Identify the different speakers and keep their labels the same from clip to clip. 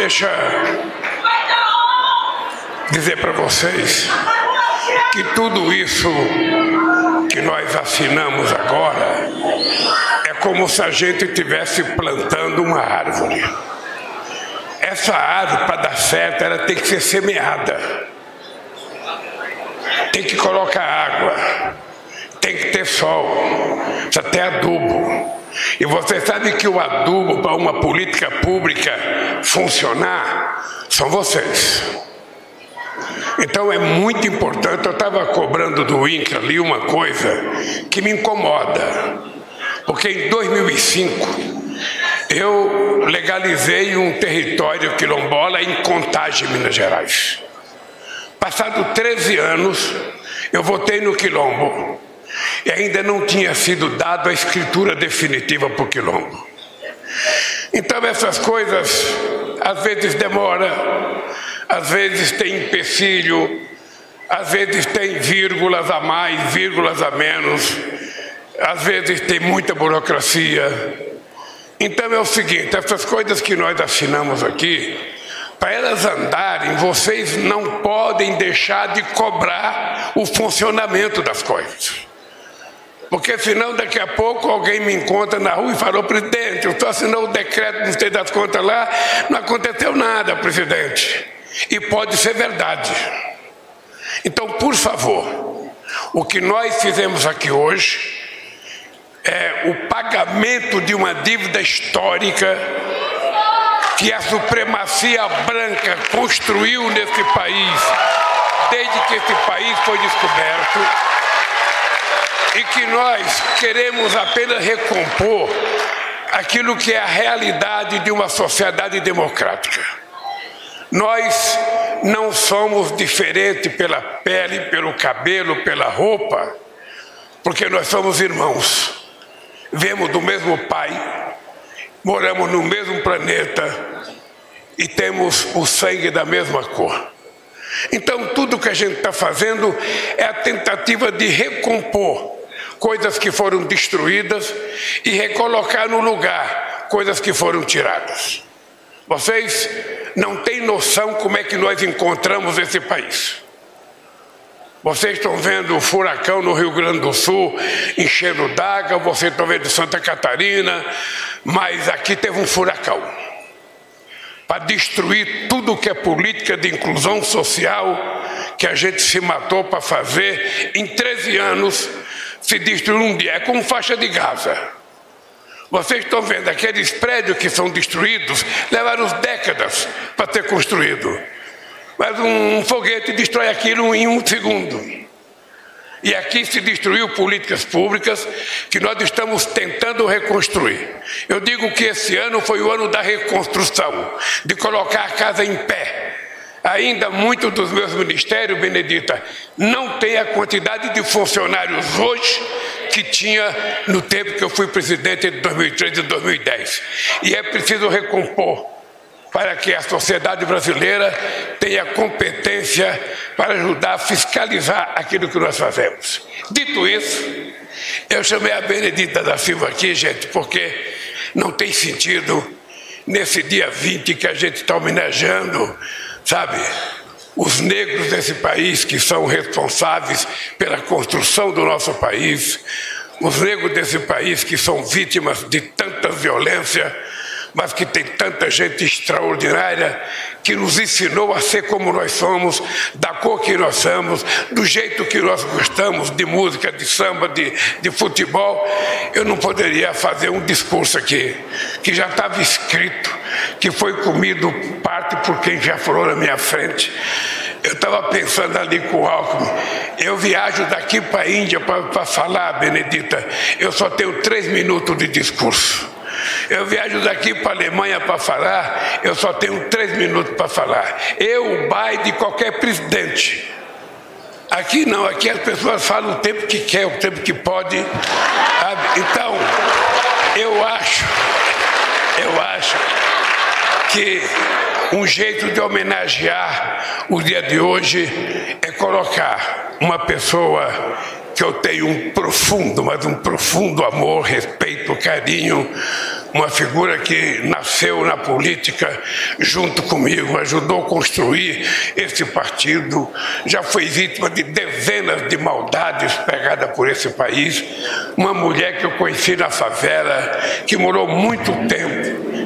Speaker 1: Deixa dizer para vocês que tudo isso que nós assinamos agora é como se a gente estivesse plantando uma árvore. Essa árvore, para dar certo, ela tem que ser semeada. Tem que colocar água. Tem que ter sol. Precisa ter adubo. E você sabe que o adubo para uma política pública funcionar são vocês. Então é muito importante. Eu estava cobrando do INCRA ali uma coisa que me incomoda. Porque em 2005 eu legalizei um território quilombola em Contagem, Minas Gerais. Passado 13 anos, eu votei no quilombo e ainda não tinha sido dado a escritura definitiva para o quilombo. Então essas coisas às vezes demora, às vezes tem empecilho, às vezes tem vírgulas a mais, vírgulas a menos, às vezes tem muita burocracia. Então é o seguinte: essas coisas que nós assinamos aqui, para elas andarem, vocês não podem deixar de cobrar o funcionamento das coisas. Porque senão daqui a pouco alguém me encontra na rua e falou, presidente, eu estou assinando o decreto, não sei das contas lá, não aconteceu nada, presidente. E pode ser verdade. Então, por favor, o que nós fizemos aqui hoje é o pagamento de uma dívida histórica que a supremacia branca construiu nesse país desde que esse país foi descoberto e que nós queremos apenas recompor aquilo que é a realidade de uma sociedade democrática. Nós não somos diferentes pela pele, pelo cabelo, pela roupa, porque nós somos irmãos. Vemos do mesmo Pai, moramos no mesmo planeta e temos o sangue da mesma cor. Então, tudo que a gente está fazendo é a tentativa de recompor coisas que foram destruídas e recolocar no lugar coisas que foram tiradas. Vocês não têm noção como é que nós encontramos esse país. Vocês estão vendo o furacão no Rio Grande do Sul enchendo d'água, vocês estão vendo Santa Catarina, mas aqui teve um furacão para destruir tudo que é política de inclusão social que a gente se matou para fazer em 13 anos se destruiu um dia. É como faixa de Gaza. Vocês estão vendo aqueles prédios que são destruídos, levaram décadas para ser construído. Mas um foguete destrói aquilo em um segundo. E aqui se destruiu políticas públicas que nós estamos tentando reconstruir. Eu digo que esse ano foi o ano da reconstrução, de colocar a casa em pé. Ainda muitos dos meus ministérios, Benedita, não tem a quantidade de funcionários hoje que tinha no tempo que eu fui presidente de 2003 e 2010. E é preciso recompor para que a sociedade brasileira tenha competência para ajudar a fiscalizar aquilo que nós fazemos. Dito isso, eu chamei a Benedita da Silva aqui, gente, porque não tem sentido nesse dia 20 que a gente está homenageando Sabe, os negros desse país que são responsáveis pela construção do nosso país, os negros desse país que são vítimas de tanta violência, mas que tem tanta gente extraordinária que nos ensinou a ser como nós somos, da cor que nós somos, do jeito que nós gostamos de música, de samba, de, de futebol. Eu não poderia fazer um discurso aqui que já estava escrito, que foi comido parte por quem já falou na minha frente. Eu estava pensando ali com o Alckmin, eu viajo daqui para a Índia para falar, Benedita, eu só tenho três minutos de discurso. Eu viajo daqui para a Alemanha para falar, eu só tenho três minutos para falar. Eu, o de qualquer presidente. Aqui não, aqui as pessoas falam o tempo que quer, o tempo que pode. Então, eu acho, eu acho que um jeito de homenagear o dia de hoje é colocar uma pessoa que eu tenho um profundo, mas um profundo amor, respeito, carinho uma figura que nasceu na política junto comigo, ajudou a construir esse partido, já foi vítima de dezenas de maldades pegadas por esse país, uma mulher que eu conheci na favela, que morou muito tempo,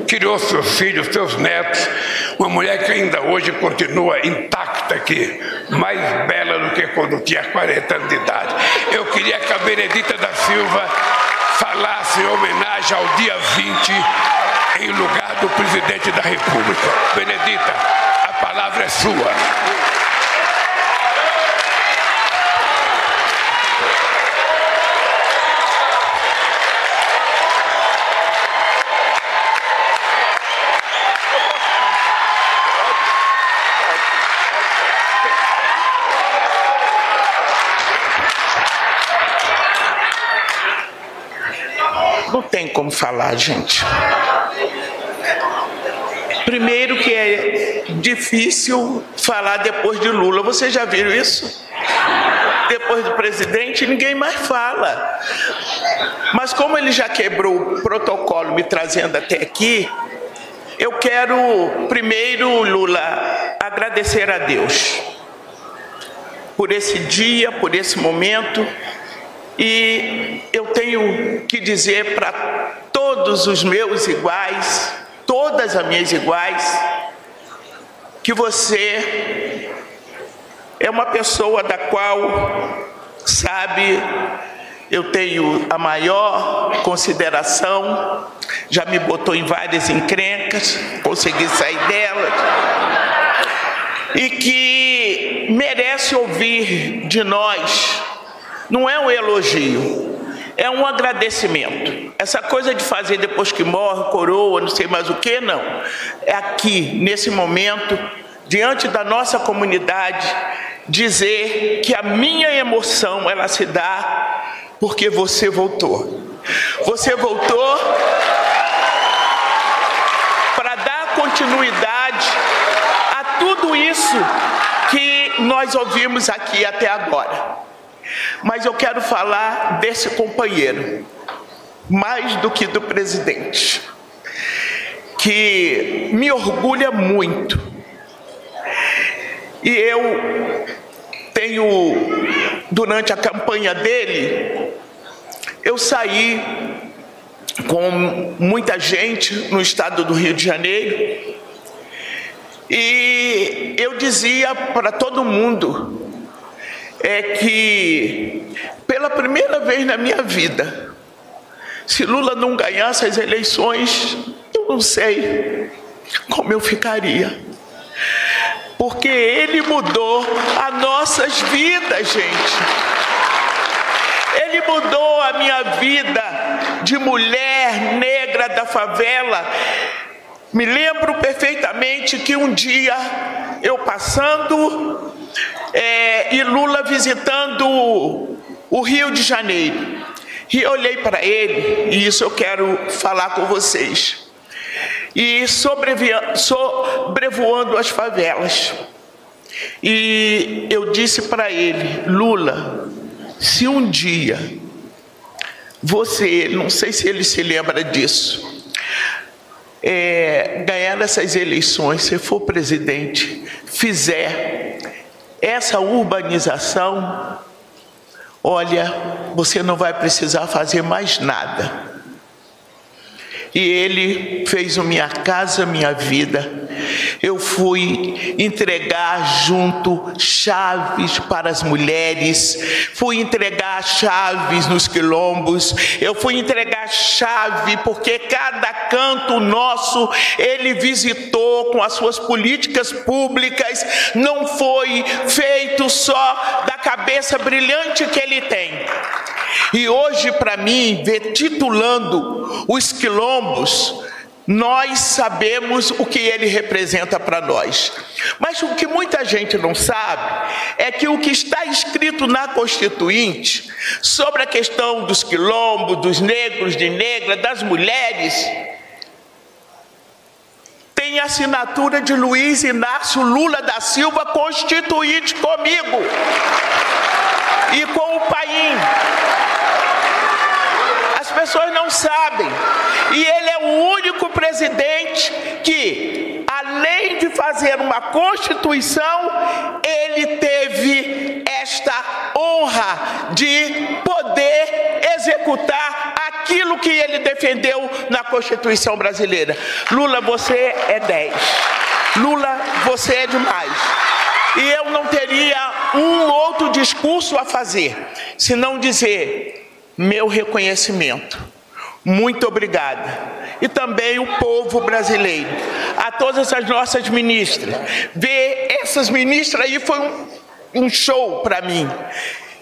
Speaker 1: criou seus filhos, seus netos, uma mulher que ainda hoje continua intacta aqui, mais bela do que quando tinha 40 anos de idade. Eu queria que a Benedita da Silva falasse em homenagem ao dia 20 em lugar do presidente da República. Benedita, a palavra é sua.
Speaker 2: Tem como falar, gente. Primeiro que é difícil falar depois de Lula. Vocês já viram isso? Depois do presidente, ninguém mais fala. Mas como ele já quebrou o protocolo me trazendo até aqui, eu quero primeiro, Lula, agradecer a Deus por esse dia, por esse momento e eu tenho que dizer para todos os meus iguais, todas as minhas iguais, que você é uma pessoa da qual, sabe, eu tenho a maior consideração, já me botou em várias encrencas, consegui sair delas, e que merece ouvir de nós não é um elogio, é um agradecimento. Essa coisa de fazer depois que morre, coroa, não sei mais o que, não. É aqui, nesse momento, diante da nossa comunidade, dizer que a minha emoção ela se dá porque você voltou. Você voltou para dar continuidade a tudo isso que nós ouvimos aqui até agora. Mas eu quero falar desse companheiro, mais do que do presidente, que me orgulha muito. E eu tenho, durante a campanha dele, eu saí com muita gente no estado do Rio de Janeiro e eu dizia para todo mundo é que, pela primeira vez na minha vida, se Lula não ganhasse as eleições, eu não sei como eu ficaria. Porque ele mudou as nossas vidas, gente. Ele mudou a minha vida de mulher negra da favela. Me lembro perfeitamente que um dia eu passando é, e Lula visitando o Rio de Janeiro. E olhei para ele, e isso eu quero falar com vocês. E sobrevoando as favelas. E eu disse para ele: Lula, se um dia você, não sei se ele se lembra disso, é, ganhar essas eleições, se for presidente, fizer essa urbanização, olha, você não vai precisar fazer mais nada. E ele fez Minha Casa Minha Vida. Eu fui entregar junto chaves para as mulheres, fui entregar chaves nos quilombos, eu fui entregar chave porque cada canto nosso ele visitou com as suas políticas públicas, não foi feito só da cabeça brilhante que ele tem. E hoje, para mim, ver titulando os quilombos, nós sabemos o que ele representa para nós. Mas o que muita gente não sabe é que o que está escrito na Constituinte sobre a questão dos quilombos, dos negros, de negra, das mulheres, tem assinatura de Luiz Inácio Lula da Silva, constituinte comigo e com o Paim. As pessoas não sabem. E ele é o único presidente que, além de fazer uma Constituição, ele teve esta honra de poder executar aquilo que ele defendeu na Constituição brasileira. Lula, você é 10. Lula, você é demais. E eu não teria um outro discurso a fazer, senão dizer meu reconhecimento. Muito obrigada. E também o povo brasileiro, a todas as nossas ministras. Ver essas ministras aí foi um, um show para mim.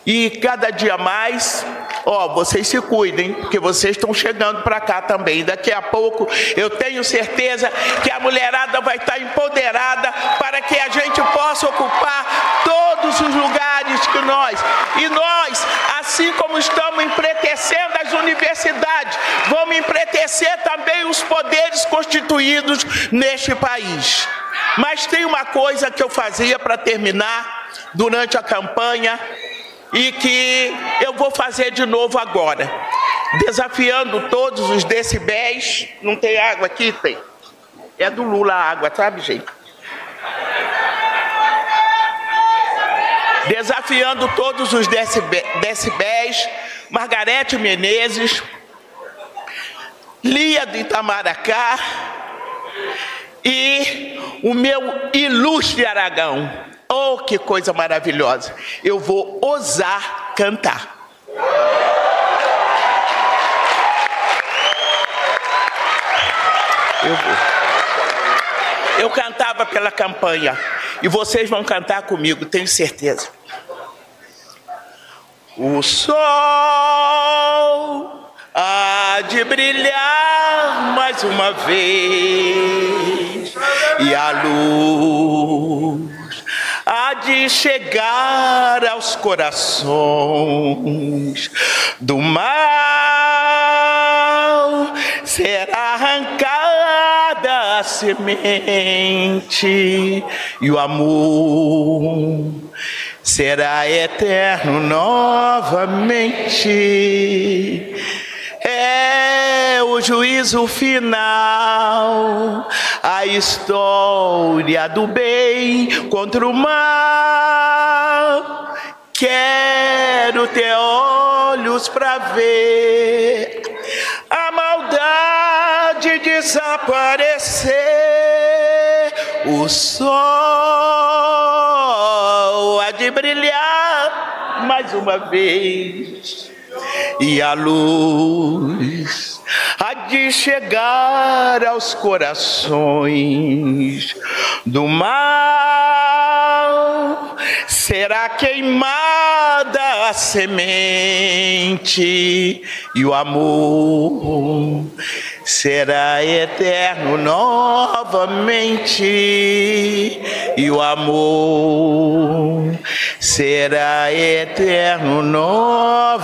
Speaker 2: E cada dia mais, ó, vocês se cuidem, porque vocês estão chegando para cá também. Daqui a pouco eu tenho certeza que a mulherada vai estar empoderada para que a gente possa ocupar todos os lugares que nós. E nós, assim como estamos empretecendo as universidades, vamos empretecer também os poderes constituídos neste país. Mas tem uma coisa que eu fazia para terminar durante a campanha e que eu vou fazer de novo agora, desafiando todos os decibéis. Não tem água aqui? Tem. É do Lula a água, sabe, gente? Desafiando todos os decibéis, Margarete Menezes, Lia do Itamaracá e o meu ilustre Aragão. Oh, que coisa maravilhosa! Eu vou ousar cantar. Eu vou. Eu cantava pela campanha e vocês vão cantar comigo, tenho certeza. O sol há de brilhar mais uma vez e a luz de chegar aos corações do mal, será arrancada a semente e o amor será eterno novamente o juízo final, a história do bem contra o mal. Quero ter olhos para ver a maldade desaparecer, o sol há de brilhar mais uma vez. E a luz há de chegar aos corações do mal. Será queimada a semente e o amor será eterno novamente e o amor será eterno novamente.